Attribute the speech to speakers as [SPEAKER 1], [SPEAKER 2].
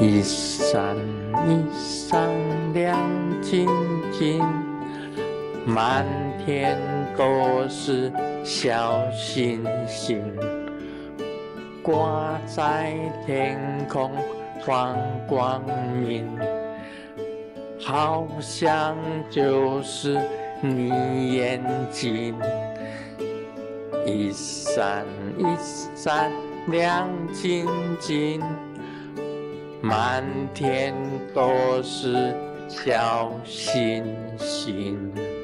[SPEAKER 1] 一闪一闪亮晶晶，满天都是小星星，挂在天空放光明，好像就是你眼睛，一闪一闪亮晶晶。满天都是小星星。